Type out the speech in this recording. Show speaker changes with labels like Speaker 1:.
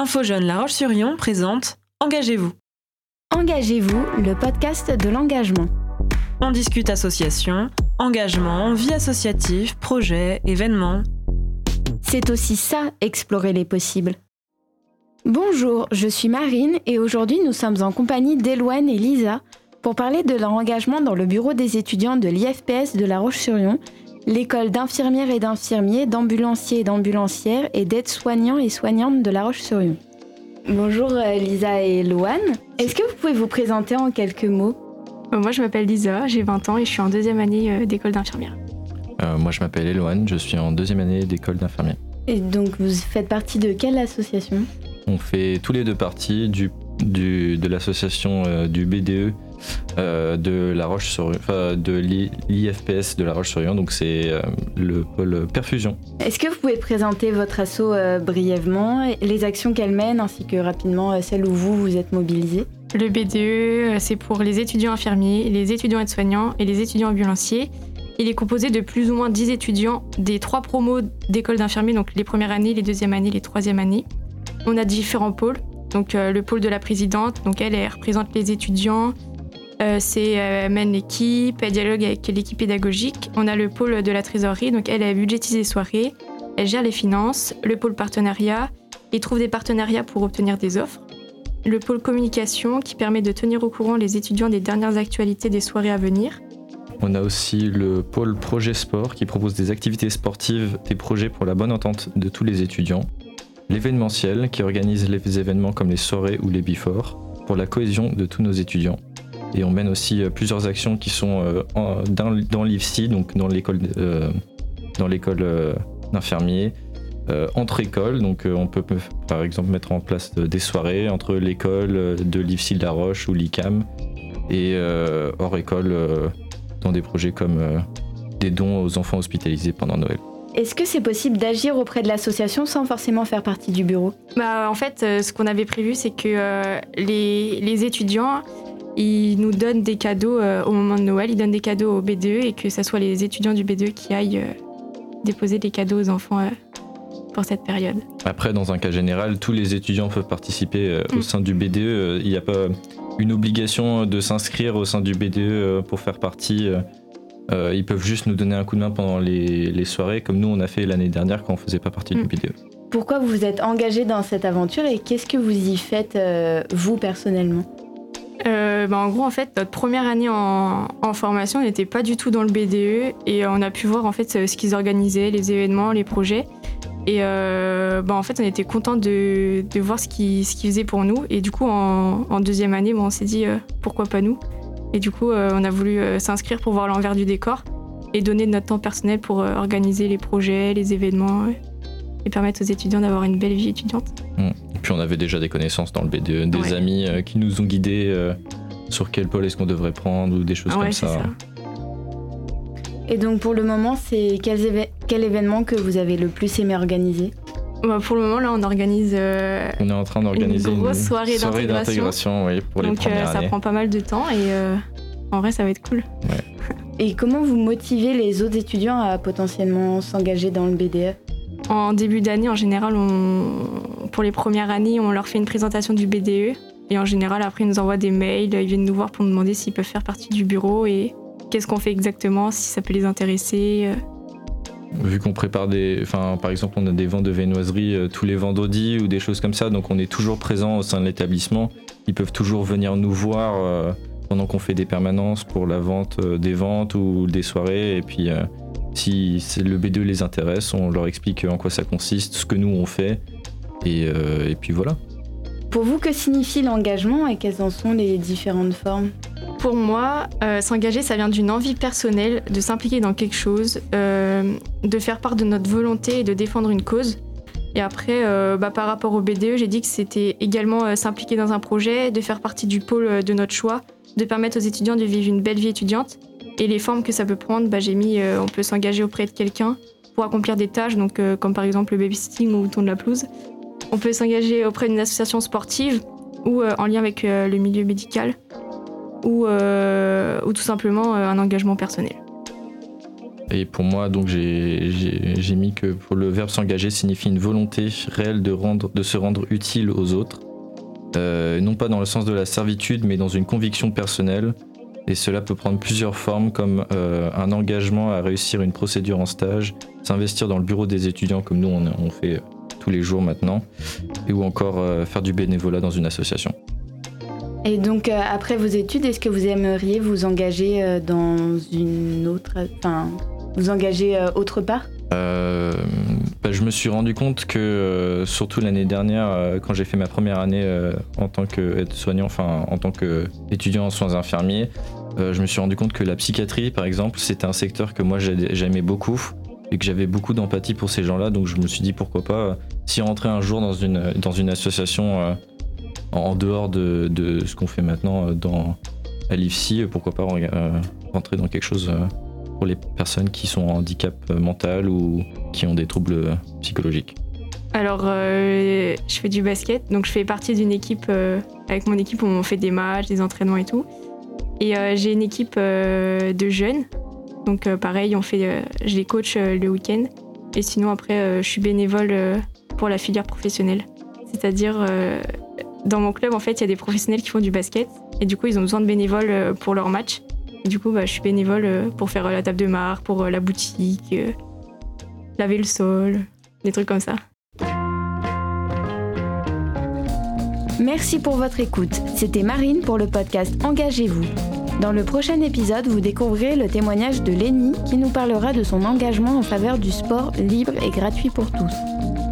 Speaker 1: Info Jeune La Roche-sur-Yon présente Engagez-vous.
Speaker 2: Engagez-vous, le podcast de l'engagement.
Speaker 1: On discute association, engagement, vie associative, projets, événements.
Speaker 2: C'est aussi ça, explorer les possibles. Bonjour, je suis Marine et aujourd'hui nous sommes en compagnie d'Eloane et Lisa pour parler de leur engagement dans le bureau des étudiants de l'IFPS de La Roche-sur-Yon, l'école d'infirmières et d'infirmiers, d'ambulanciers et d'ambulancières et d'aides-soignants et soignantes de La Roche-sur-Yon. Bonjour euh, Lisa et Eloane. Est-ce que vous pouvez vous présenter en quelques mots?
Speaker 3: Euh, Moi, je m'appelle Lisa, j'ai 20 ans et je suis en deuxième année euh, d'école d'infirmière.
Speaker 4: Euh, moi, je m'appelle Eloane, je suis en deuxième année d'école d'infirmier.
Speaker 2: Et donc vous faites partie de quelle association?
Speaker 4: On fait tous les deux du, du- de l'association euh, du BDE euh, de la Roche sur enfin, de l'I- l'IFPS de la Roche-sur-Yon, donc c'est euh, le pôle perfusion.
Speaker 2: Est-ce que vous pouvez présenter votre asso euh, brièvement, les actions qu'elle mène ainsi que rapidement euh, celles où vous vous êtes mobilisés?
Speaker 3: Le BDE, euh, c'est pour les étudiants infirmiers, les étudiants aides-soignants et les étudiants ambulanciers. Il est composé de plus ou moins 10 étudiants des trois promos d'école d'infirmiers, donc les premières années, les deuxièmes années, les troisièmes années. On a différents pôles. Donc euh, le pôle de la présidente, donc elle, elle représente les étudiants. Euh, c'est euh, mène l'équipe, elle dialogue avec l'équipe pédagogique. On a le pôle de la trésorerie, donc elle, elle budgétise les soirées, elle gère les finances, le pôle partenariat, et trouve des partenariats pour obtenir des offres. Le pôle communication qui permet de tenir au courant les étudiants des dernières actualités des soirées à venir.
Speaker 4: On a aussi le pôle projet sport qui propose des activités sportives, des projets pour la bonne entente de tous les étudiants. L'événementiel qui organise les événements comme les soirées ou les before pour la cohésion de tous nos étudiants. Et on mène aussi euh, plusieurs actions qui sont euh, en- dans, dans l'IFSI, donc dans l'école euh, dans l'école d'infirmiers, entre écoles. Donc on peut par exemple mettre en place des soirées entre l'école de l'IFSI de la Roche ou l'ICAM et hors école dans des projets comme des dons aux enfants hospitalisés pendant Noël.
Speaker 2: Est-ce que c'est possible d'agir auprès de l'association sans forcément faire partie du bureau?
Speaker 3: Bah, en fait, ce qu'on avait prévu, c'est que euh, les, les étudiants, ils nous donnent des cadeaux euh, au moment de Noël, ils donnent des cadeaux au BDE et que ce soit les étudiants du BDE qui aillent euh, déposer des cadeaux aux enfants euh, pour cette période.
Speaker 4: Après, dans un cas général, tous les étudiants peuvent participer euh,
Speaker 3: Mm.
Speaker 4: au sein du BDE. Euh, Il n'y a pas une obligation de s'inscrire au sein du BDE euh, pour faire partie. ils peuvent juste nous donner un coup de main pendant les, les soirées, comme nous on a fait l'année dernière quand on faisait pas partie
Speaker 3: Mm.
Speaker 4: du BDE.
Speaker 2: Pourquoi vous vous êtes engagé dans cette aventure et qu'est-ce que vous y faites euh, vous personnellement?
Speaker 3: Euh, bah, en gros, en fait, notre première année en, en formation, on n'était pas du tout dans le BDE et on a pu voir en fait ce qu'ils organisaient, les événements, les projets. Et euh, bah, en fait, on était content de, voir ce qu'ils faisaient pour nous. Et du coup, en, deuxième année, bah, on s'est dit euh, pourquoi pas nous? Et du coup, euh, on a voulu euh, s'inscrire pour voir l'envers du décor et donner de notre temps personnel pour euh, organiser les projets, les événements euh, et permettre aux étudiants d'avoir une belle vie étudiante.
Speaker 4: Et puis on avait déjà des connaissances dans le BDE, des
Speaker 3: Ouais.
Speaker 4: amis euh, qui nous ont guidés euh, sur quel pôle est-ce qu'on devrait prendre ou des choses
Speaker 3: Ouais,
Speaker 4: comme ça.
Speaker 2: Et donc pour le moment, c'est éve- quel événement que vous avez le plus aimé organiser?
Speaker 3: Bah, pour le moment, là, on organise euh,
Speaker 4: On est en train d'organiser
Speaker 3: Une grosse soirée d'intégration.
Speaker 4: d'intégration, oui, pour les
Speaker 3: Donc euh,
Speaker 4: premières
Speaker 3: ça
Speaker 4: années.
Speaker 3: prend pas mal de temps et euh, en vrai ça va être cool.
Speaker 2: Et comment vous motivez les autres étudiants à potentiellement s'engager dans le BDE
Speaker 3: En début d'année en général on, pour les premières années on leur fait une présentation du BDE et en général après ils nous envoient des mails, ils viennent nous voir pour nous demander s'ils peuvent faire partie du bureau et qu'est-ce qu'on fait exactement, si ça peut les intéresser. euh.
Speaker 4: Vu qu'on prépare des. Enfin, par exemple, on a des ventes de viennoiserie euh, tous les vendredis ou des choses comme ça, donc on est toujours présent au sein de l'établissement. Ils peuvent toujours venir nous voir euh, pendant qu'on fait des permanences pour la vente des ventes ou des soirées. Et puis, si le B2 les intéresse, on leur explique en quoi ça consiste, ce que nous on fait. Et, euh, et puis voilà.
Speaker 2: Pour vous, que signifie l'engagement et quelles en sont les différentes formes?
Speaker 3: Pour moi, euh, s'engager, ça vient d'une envie personnelle de s'impliquer dans quelque chose, euh, de faire part de notre volonté et de défendre une cause. Et après, euh, bah, par rapport au BDE, j'ai dit que c'était également euh, s'impliquer dans un projet, de faire partie du pôle euh, de notre choix, de permettre aux étudiants de vivre une belle vie étudiante. Et les formes que ça peut prendre, bah, j'ai mis euh, on peut s'engager auprès de quelqu'un pour accomplir des tâches, donc, euh, comme par exemple le babysitting ou le tour de la pelouse. On peut s'engager auprès d'une association sportive ou euh, en lien avec euh, le milieu médical ou, euh, ou tout simplement un engagement personnel.
Speaker 4: Et pour moi, donc j'ai mis que pour le verbe s'engager signifie une volonté réelle de, rendre, de se rendre utile aux autres, non pas dans le sens de la servitude, mais dans une conviction personnelle. Et cela peut prendre plusieurs formes, comme un engagement à réussir une procédure en stage, s'investir dans le bureau des étudiants, comme nous on, fait tous les jours maintenant, et ou encore euh, faire du bénévolat dans une association.
Speaker 2: Et donc après vos études, est-ce que vous aimeriez vous engager dans une autre, enfin, vous engager autre part?
Speaker 4: Euh, bah, je me suis rendu compte que, euh, surtout l'année dernière, euh, quand j'ai fait ma première année en tant qu'aide-soignant, enfin en tant qu'étudiant en soins infirmiers, je me suis rendu compte que la psychiatrie, par exemple, c'était un secteur que moi j'aimais beaucoup et que j'avais beaucoup d'empathie pour ces gens-là. Donc je me suis dit pourquoi pas, si rentrer un jour dans une, dans une association en dehors de, de ce qu'on fait maintenant dans, à l'IFSI, pourquoi pas rentrer dans quelque chose pour les personnes qui sont en handicap euh, mental ou qui ont des troubles euh, psychologiques
Speaker 3: Alors, euh, je fais du basket, donc je fais partie d'une équipe, avec mon équipe, on fait des matchs, des entraînements et tout. Et j'ai une équipe de jeunes, donc pareil, on fait, je les coach le week-end. Et sinon, après, je suis bénévole pour la filière professionnelle. C'est-à-dire, dans mon club, en fait, il y a des professionnels qui font du basket, et du coup, ils ont besoin de bénévoles pour leurs matchs. Du coup, bah, je suis bénévole euh, pour faire euh, la table de marque, pour euh, la boutique, laver le sol, des trucs comme ça.
Speaker 2: Merci pour votre écoute. C'était Marine pour le podcast Engagez-vous. Dans le prochain épisode, vous découvrirez le témoignage de Lenny qui nous parlera de son engagement en faveur du sport libre et gratuit pour tous.